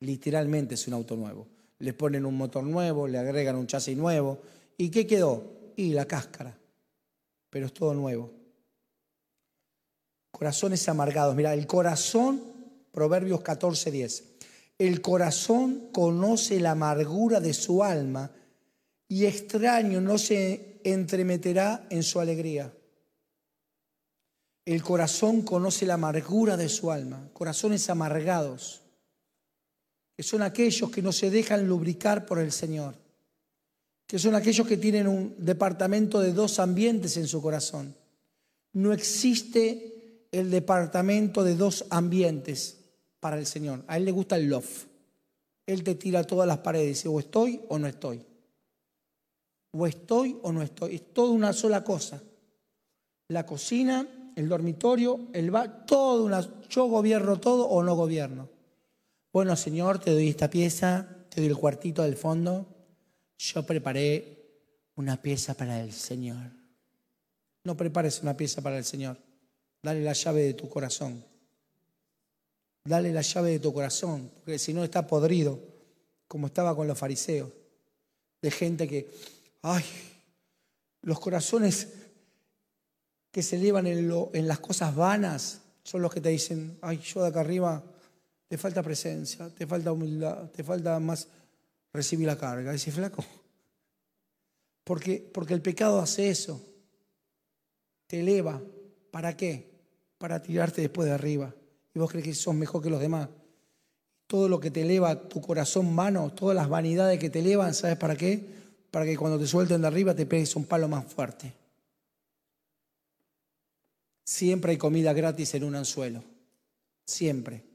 S1: Literalmente es un auto nuevo le ponen un motor nuevo, le agregan un chasis nuevo. ¿Y qué quedó? Y la cáscara. Pero es todo nuevo. Corazones amargados. Mira, el corazón, Proverbios 14, 10. El corazón conoce la amargura de su alma y extraño no se entremeterá en su alegría. El corazón conoce la amargura de su alma, corazones amargados que son aquellos que no se dejan lubricar por el Señor, que son aquellos que tienen un departamento de dos ambientes en su corazón. No existe el departamento de dos ambientes para el Señor. A Él le gusta el love. Él te tira todas las paredes y dice, o estoy o no estoy. O estoy o no estoy. Es toda una sola cosa. La cocina, el dormitorio, el bar, todo una... Yo gobierno todo o no gobierno. Bueno, Señor, te doy esta pieza, te doy el cuartito del fondo. Yo preparé una pieza para el Señor. No prepares una pieza para el Señor. Dale la llave de tu corazón. Dale la llave de tu corazón, porque si no está podrido, como estaba con los fariseos, de gente que, ay, los corazones que se elevan en, en las cosas vanas son los que te dicen, ay, yo de acá arriba te falta presencia, te falta humildad, te falta más recibir la carga. Dice, flaco, porque, porque el pecado hace eso, te eleva. ¿Para qué? Para tirarte después de arriba. Y vos crees que sos mejor que los demás. Todo lo que te eleva tu corazón mano, todas las vanidades que te elevan, ¿sabes para qué? Para que cuando te suelten de arriba te pegues un palo más fuerte. Siempre hay comida gratis en un anzuelo. Siempre.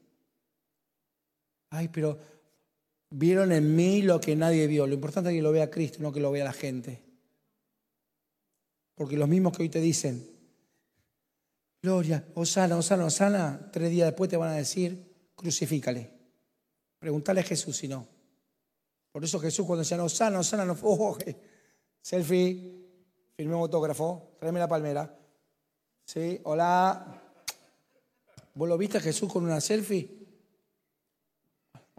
S1: Ay, pero vieron en mí lo que nadie vio. Lo importante es que lo vea Cristo, no que lo vea la gente. Porque los mismos que hoy te dicen, Gloria, Osana, Osana, Osana, tres días después te van a decir, crucifícale. Pregúntale a Jesús si no. Por eso Jesús cuando decía, Osana, Osana, no fue, oh, selfie, firme un autógrafo, tráeme la palmera. Sí, hola. ¿Vos lo viste a Jesús con una selfie?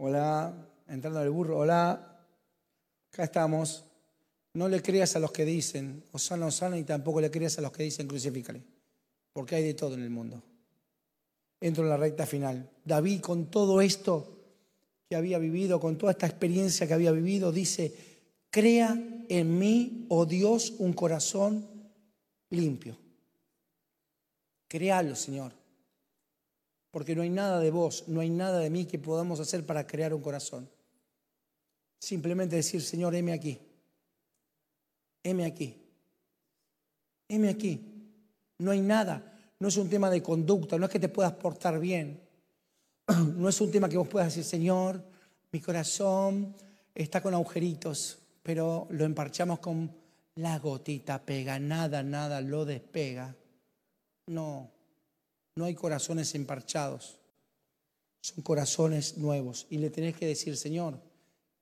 S1: Hola, entrando al burro, hola, acá estamos. No le creas a los que dicen, Osana, Osana, y tampoco le creas a los que dicen crucifícale, porque hay de todo en el mundo. Entro en la recta final. David, con todo esto que había vivido, con toda esta experiencia que había vivido, dice, crea en mí, oh Dios, un corazón limpio. Créalo, Señor porque no hay nada de vos, no hay nada de mí que podamos hacer para crear un corazón. Simplemente decir, Señor, heme aquí, heme aquí, heme aquí. No hay nada, no es un tema de conducta, no es que te puedas portar bien, no es un tema que vos puedas decir, Señor, mi corazón está con agujeritos, pero lo emparchamos con la gotita pega, nada, nada lo despega. No, no hay corazones emparchados, son corazones nuevos. Y le tenés que decir, Señor,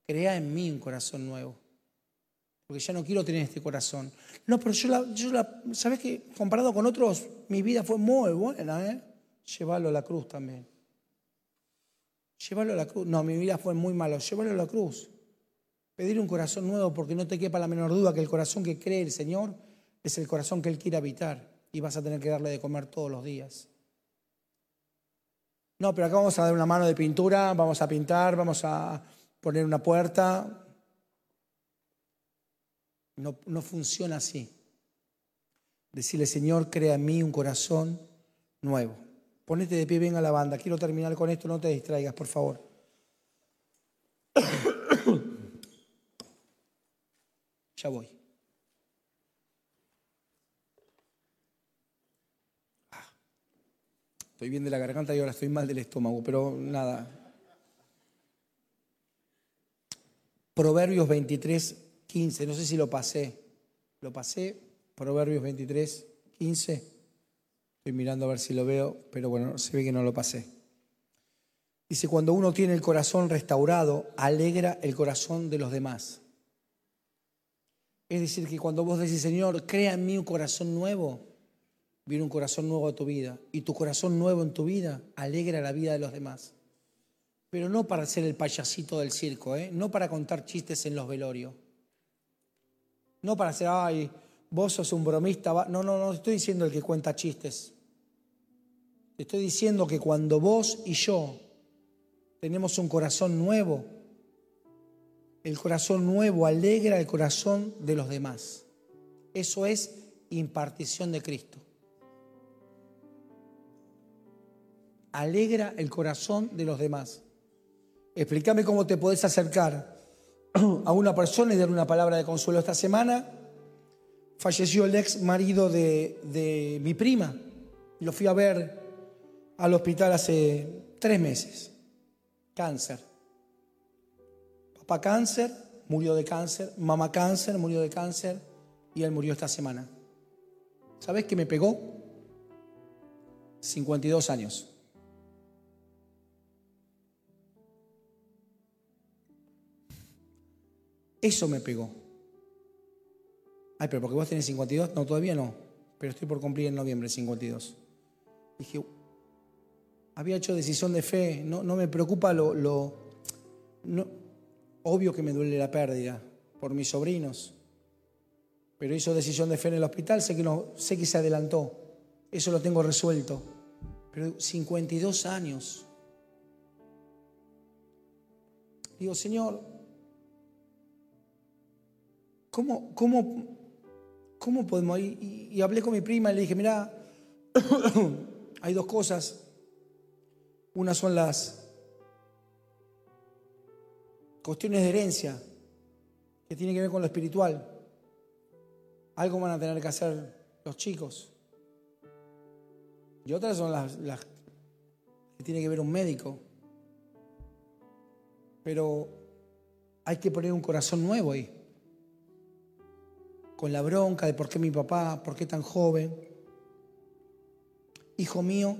S1: crea en mí un corazón nuevo. Porque ya no quiero tener este corazón. No, pero yo la, ¿sabes qué? Comparado con otros, mi vida fue muy buena, ¿eh? Llévalo a la cruz también. Llévalo a la cruz. No, mi vida fue muy malo. Llévalo a la cruz. Pedir un corazón nuevo porque no te quepa la menor duda que el corazón que cree el Señor es el corazón que Él quiere habitar y vas a tener que darle de comer todos los días. No, pero acá vamos a dar una mano de pintura, vamos a pintar, vamos a poner una puerta. No, no funciona así. Decirle, Señor, crea en mí un corazón nuevo. Ponete de pie, venga a la banda. Quiero terminar con esto, no te distraigas, por favor. ya voy. Estoy bien de la garganta y ahora estoy mal del estómago, pero nada. Proverbios 23, 15. No sé si lo pasé. ¿Lo pasé? Proverbios 23, 15. Estoy mirando a ver si lo veo, pero bueno, se ve que no lo pasé. Dice, cuando uno tiene el corazón restaurado, alegra el corazón de los demás. Es decir, que cuando vos decís, Señor, crea en mí un corazón nuevo, viene un corazón nuevo a tu vida. Y tu corazón nuevo en tu vida alegra la vida de los demás. Pero no para ser el payasito del circo, ¿eh? no para contar chistes en los velorios. No para ser, ay, vos sos un bromista. No, no, no estoy diciendo el que cuenta chistes. estoy diciendo que cuando vos y yo tenemos un corazón nuevo, el corazón nuevo alegra el corazón de los demás. Eso es impartición de Cristo. Alegra el corazón de los demás. Explícame cómo te podés acercar a una persona y darle una palabra de consuelo esta semana falleció el ex marido de, mi prima. Lo fui a ver al hospital hace tres meses. Cáncer. Papá cáncer, murió de cáncer. Mamá cáncer, murió de cáncer. Y él murió esta semana. ¿Sabes qué me pegó? 52 años. Eso me pegó. Ay, pero porque vos tenés 52. No, todavía no. Pero estoy por cumplir en noviembre 52. Dije, había hecho decisión de fe. No, no me preocupa lo. lo no, obvio que me duele la pérdida por mis sobrinos. Pero hizo decisión de fe en el hospital. Sé que, no, sé que se adelantó. Eso lo tengo resuelto. Pero 52 años. Digo, Señor, ¿cómo, cómo ¿cómo podemos ir? Y, hablé con mi prima y le dije, mira, hay dos cosas. Una son las cuestiones de herencia, que tienen que ver con lo espiritual. Algo van a tener que hacer los chicos. Y otras son las, las que tiene que ver un médico. Pero hay que poner un corazón nuevo ahí con la bronca de por qué mi papá, por qué tan joven. Hijo mío,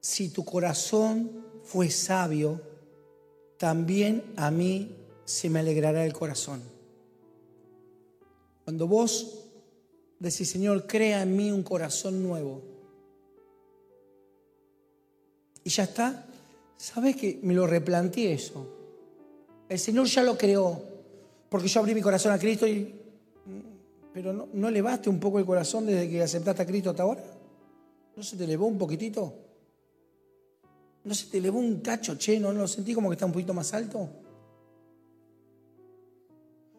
S1: si tu corazón fue sabio, también a mí se me alegrará el corazón. Cuando vos decís, Señor, crea en mí un corazón nuevo. Y ya está. ¿Sabes que me lo replanteé eso? El Señor ya lo creó, porque yo abrí mi corazón a Cristo y pero no, no un poco el corazón desde que aceptaste a Cristo hasta ahora. ¿No se te elevó un poquitito? ¿No se te elevó un cacho, che? ¿No lo sentí como que está un poquito más alto?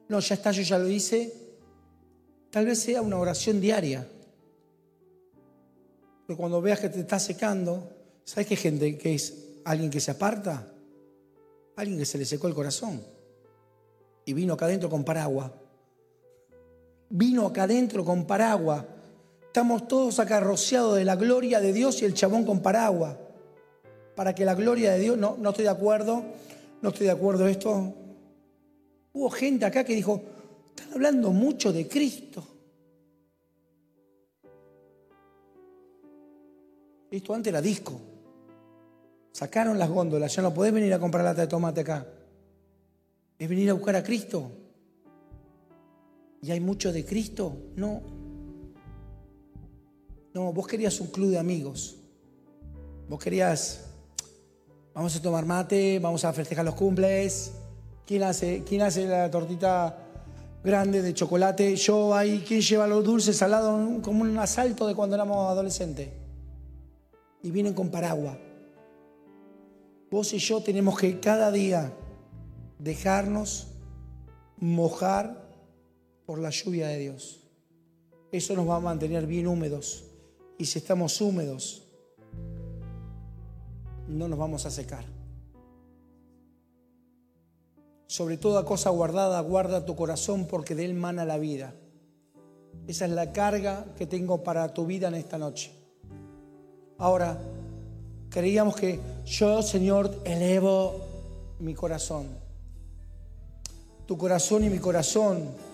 S1: No, ya está, yo ya lo hice. Tal vez sea una oración diaria. Pero cuando veas que te está secando, ¿sabes qué gente que es alguien que se aparta? Alguien que se le secó el corazón. Y vino acá adentro con paraguas vino acá adentro con paraguas. Estamos todos acá rociados de la gloria de Dios y el chabón con paraguas. Para que la gloria de Dios, no, no estoy de acuerdo, no estoy de acuerdo esto. Hubo gente acá que dijo, Están hablando mucho de Cristo. Esto antes era disco. Sacaron las góndolas, ya no podés venir a comprar lata de tomate acá. Es venir a buscar a Cristo. ¿Y hay mucho de Cristo? No. No, vos querías un club de amigos. Vos querías, vamos a tomar mate, vamos a festejar los cumples. ¿Quién hace, quién hace la tortita grande de chocolate? Yo ahí, ¿quién lleva los dulces salados como un asalto de cuando éramos adolescentes? Y vienen con paraguas. Vos y yo tenemos que cada día dejarnos mojar por la lluvia de Dios. Eso nos va a mantener bien húmedos. Y si estamos húmedos, no nos vamos a secar. Sobre toda cosa guardada, guarda tu corazón porque de él mana la vida. Esa es la carga que tengo para tu vida en esta noche. Ahora, creíamos que yo, Señor, elevo mi corazón. Tu corazón y mi corazón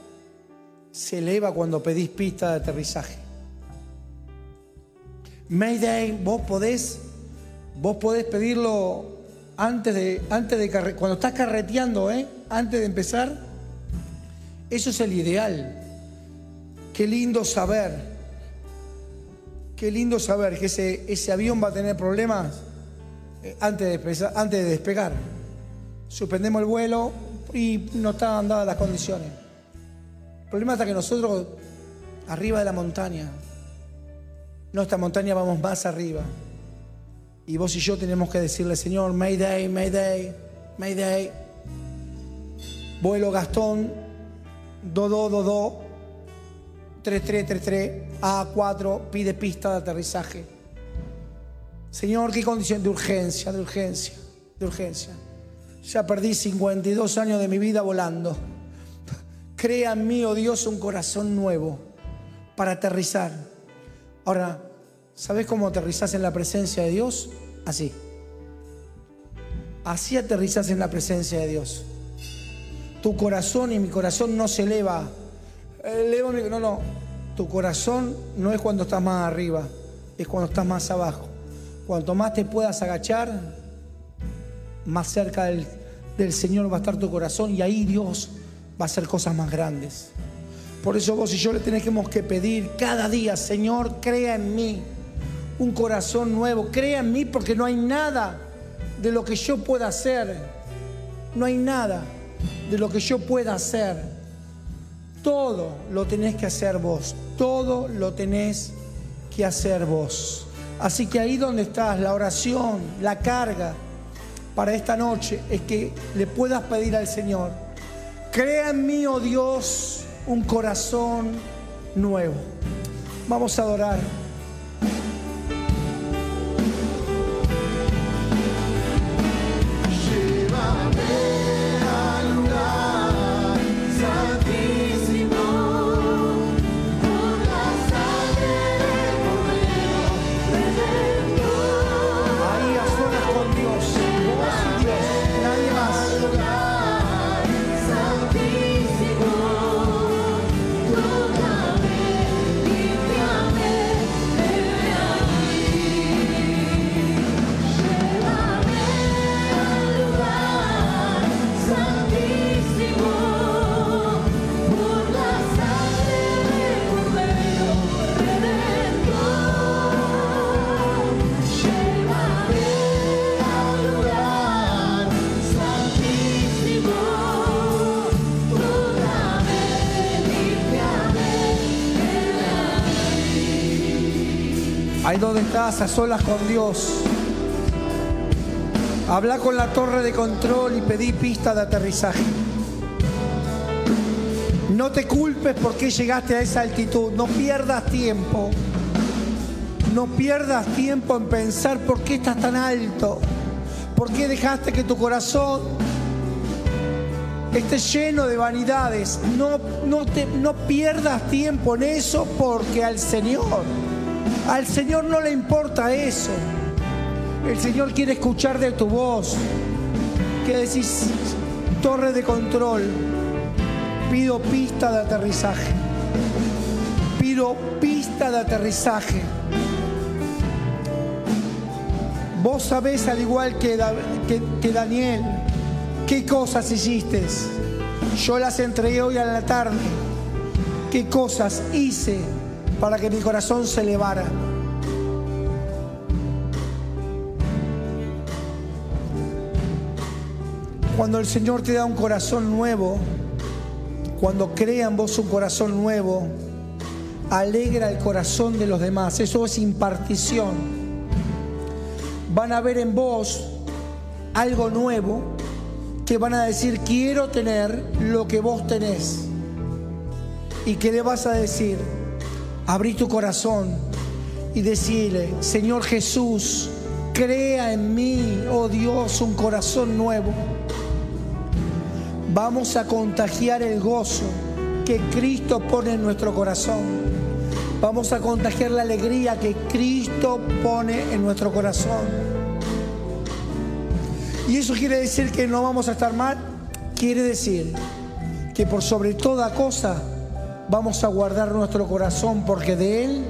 S1: se eleva cuando pedís pista de aterrizaje. Mayday, vos podés, vos podés pedirlo antes de, antes de cuando estás carreteando, ¿eh? antes de empezar. Eso es el ideal. Qué lindo saber Qué lindo saber que ese, ese avión va a tener problemas eh, antes de, antes de despegar. Suspendemos el vuelo y no están dadas las condiciones. Problema está que nosotros, arriba de la montaña, nuestra montaña vamos más arriba. Y vos y yo tenemos que decirle, Señor, Mayday, Mayday, Mayday. Vuelo Gastón, Dodo, Dodo, 3333 A4 pide pista de aterrizaje. Señor, qué condición de urgencia, de urgencia, de urgencia. Ya perdí 52 años de mi vida volando. Crea en mí, oh Dios, un corazón nuevo para aterrizar. Ahora, ¿sabes cómo aterrizas en la presencia de Dios? Así. Así aterrizas en la presencia de Dios. Tu corazón y mi corazón no se eleva Leo, no, no. Tu corazón no es cuando estás más arriba, es cuando estás más abajo. Cuanto más te puedas agachar, más cerca del, del Señor va a estar tu corazón y ahí Dios hacer cosas más grandes. Por eso vos y yo le tenemos que pedir cada día, Señor, crea en mí un corazón nuevo, crea en mí porque no hay nada de lo que yo pueda hacer, no hay nada de lo que yo pueda hacer todo lo tenés que hacer vos, todo lo tenés que hacer vos. Así que ahí donde estás, la oración, la carga para esta noche es que le puedas pedir al Señor, crea en mí, oh Dios, un corazón nuevo. Vamos a adorar. Donde estás a solas con Dios. Habla con la torre de control y pedí pista de aterrizaje. No te culpes porque llegaste a esa altitud. No pierdas tiempo. No pierdas tiempo en pensar por qué estás tan alto. ¿Por qué dejaste que tu corazón esté lleno de vanidades? No, no, pierdas tiempo en eso porque al Señor al Señor no le importa eso. El Señor quiere escuchar de tu voz. Que decís, torre de control,
S2: Pido pista de aterrizaje. Pido pista de aterrizaje. Vos sabés, al igual que, que, Daniel, qué cosas hiciste. Yo las entregué hoy a la tarde. ¿Qué cosas hice para que mi corazón se elevara? Cuando el Señor te da un corazón nuevo, cuando crea en vos un corazón nuevo, alegra el corazón de los demás. Eso es impartición. Van a ver en vos algo nuevo que van a decir, quiero tener lo que vos tenés. ¿Y qué le vas a decir? Abrí tu corazón y decirle, Señor Jesús, crea en mí, oh Dios, un corazón nuevo vamos a contagiar el gozo que Cristo pone en nuestro corazón. Vamos a contagiar la alegría que Cristo pone en nuestro corazón. Y eso quiere decir que no vamos a estar mal. Quiere decir que por sobre toda cosa vamos a guardar nuestro corazón porque de Él,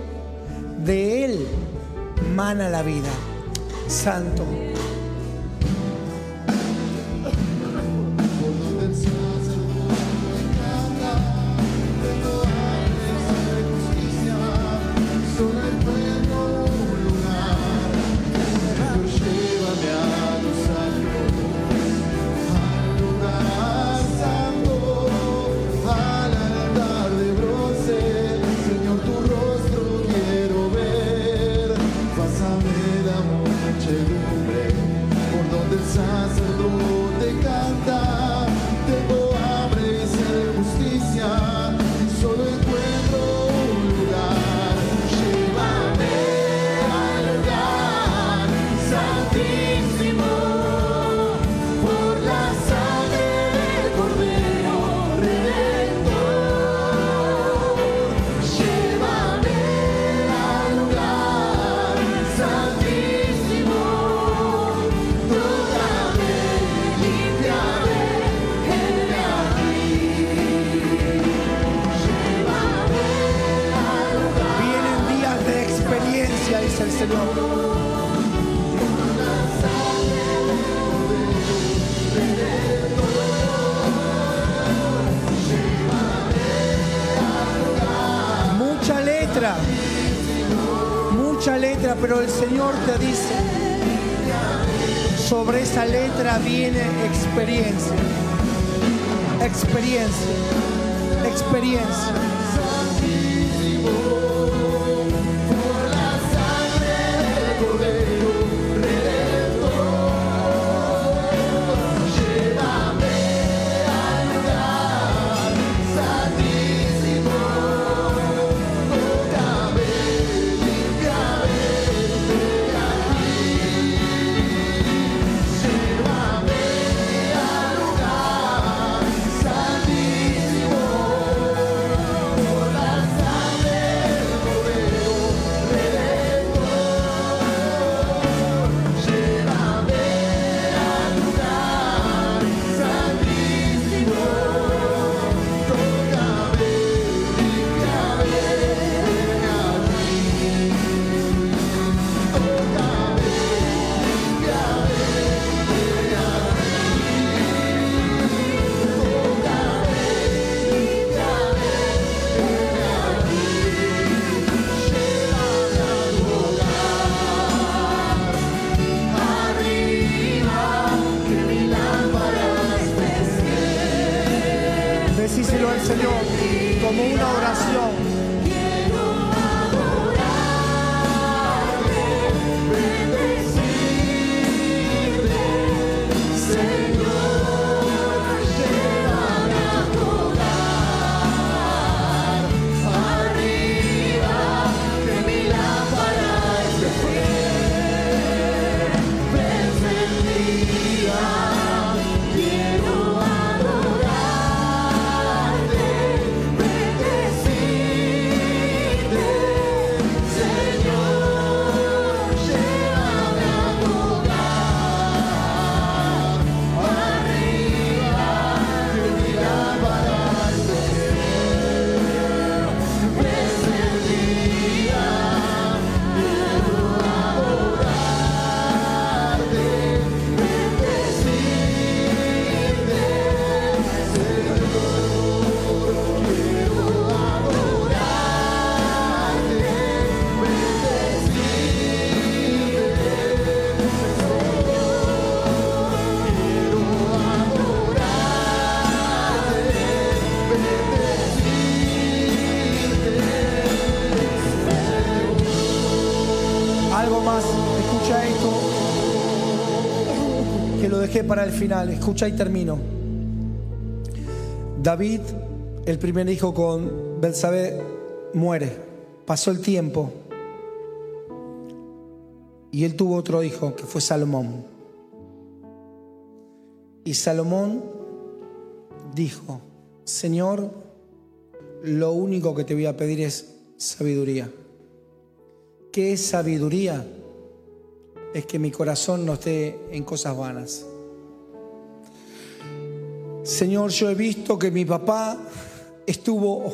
S2: de Él mana la vida. Santo. Pero el Señor te dice, sobre esa letra viene experiencia, experiencia, experiencia.
S1: Para el final. Escucha y termino. David, el primer hijo con Belsabé, muere. Pasó el tiempo. Y él tuvo otro hijo que fue Salomón. Y Salomón dijo, Señor, lo único que te voy a pedir es sabiduría. ¿Qué es sabiduría? Es que mi corazón no esté en cosas vanas. Señor, yo he visto que mi papá estuvo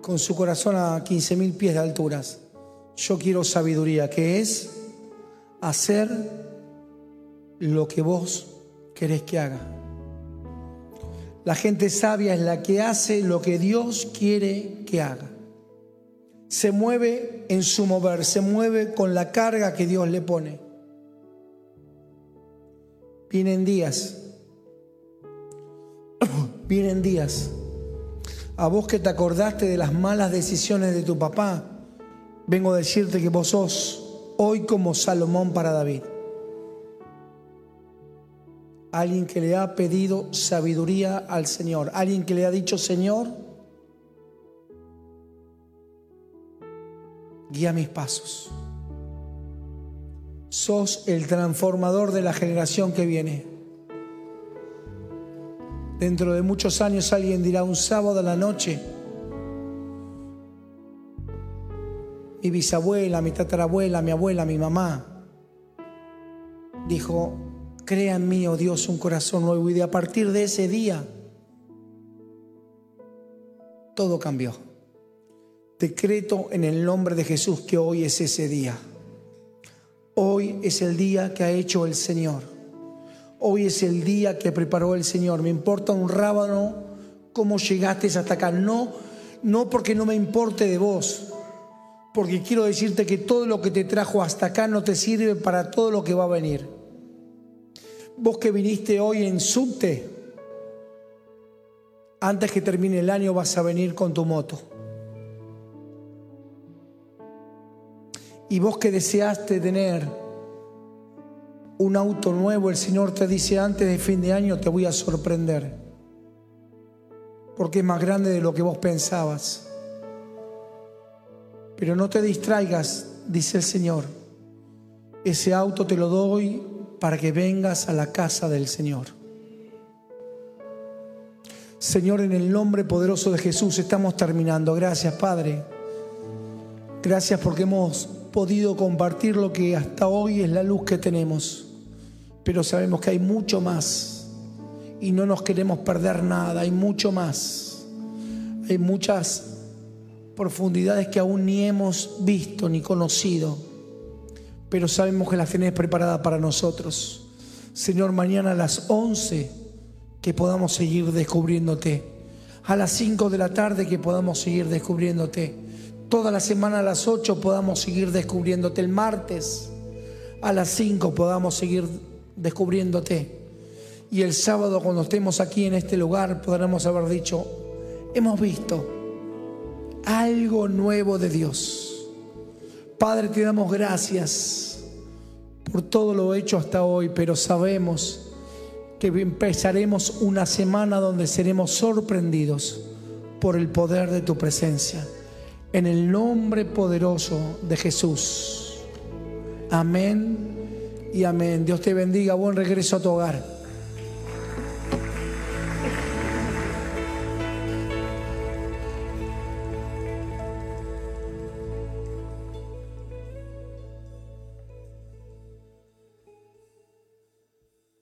S1: con su corazón a 15 mil pies de alturas. Yo quiero sabiduría, que es hacer lo que vos querés que haga. La gente sabia es la que hace lo que Dios quiere que haga. Se mueve en su mover, se mueve con la carga que Dios le pone. Vienen días, vienen días. A vos que te acordaste de las malas decisiones de tu papá, vengo a decirte que vos sos hoy como Salomón para David. Alguien que le ha pedido sabiduría al Señor. Alguien que le ha dicho, Señor, guía mis pasos. Sos el transformador de la generación que viene. Dentro de muchos años alguien dirá un sábado a la noche, mi bisabuela, mi tatarabuela, mi abuela, mi mamá, dijo, crea en mí, oh Dios, un corazón nuevo. Y de a partir de ese día, todo cambió. Decreto en el nombre de Jesús que hoy es ese día. Hoy es el día que ha hecho el Señor. Hoy es el día que preparó el Señor. Me importa un rábano cómo llegaste hasta acá. No, no porque no me importe de vos, porque quiero decirte que todo lo que te trajo hasta acá no te sirve para todo lo que va a venir. Vos que viniste hoy en subte, antes que termine el año vas a venir con tu moto. Y vos que deseaste tener un auto nuevo, el Señor te dice antes de fin de año te voy a sorprender. Porque es más grande de lo que vos pensabas. Pero no te distraigas, dice el Señor. Ese auto te lo doy para que vengas a la casa del Señor. Señor, en el nombre poderoso de Jesús estamos terminando. Gracias, Padre. Gracias porque hemos podido compartir lo que hasta hoy es la luz que tenemos. Pero sabemos que hay mucho más y no nos queremos perder nada. Hay mucho más. Hay muchas profundidades que aún ni hemos visto ni conocido pero sabemos que las tenés preparadas para nosotros. Señor, mañana a las 11 que podamos seguir descubriéndote. A las 5 de la tarde que podamos seguir descubriéndote. Toda la semana a las 8 podamos seguir descubriéndote. El martes a las 5 podamos seguir descubriéndote. Y el sábado cuando estemos aquí en este lugar podremos haber dicho, hemos visto algo nuevo de Dios. Padre, te damos gracias por todo lo hecho hasta hoy, pero sabemos que empezaremos una semana donde seremos sorprendidos por el poder de tu presencia. En el nombre poderoso de Jesús. Amén y amén. Dios te bendiga. Buen regreso a tu hogar.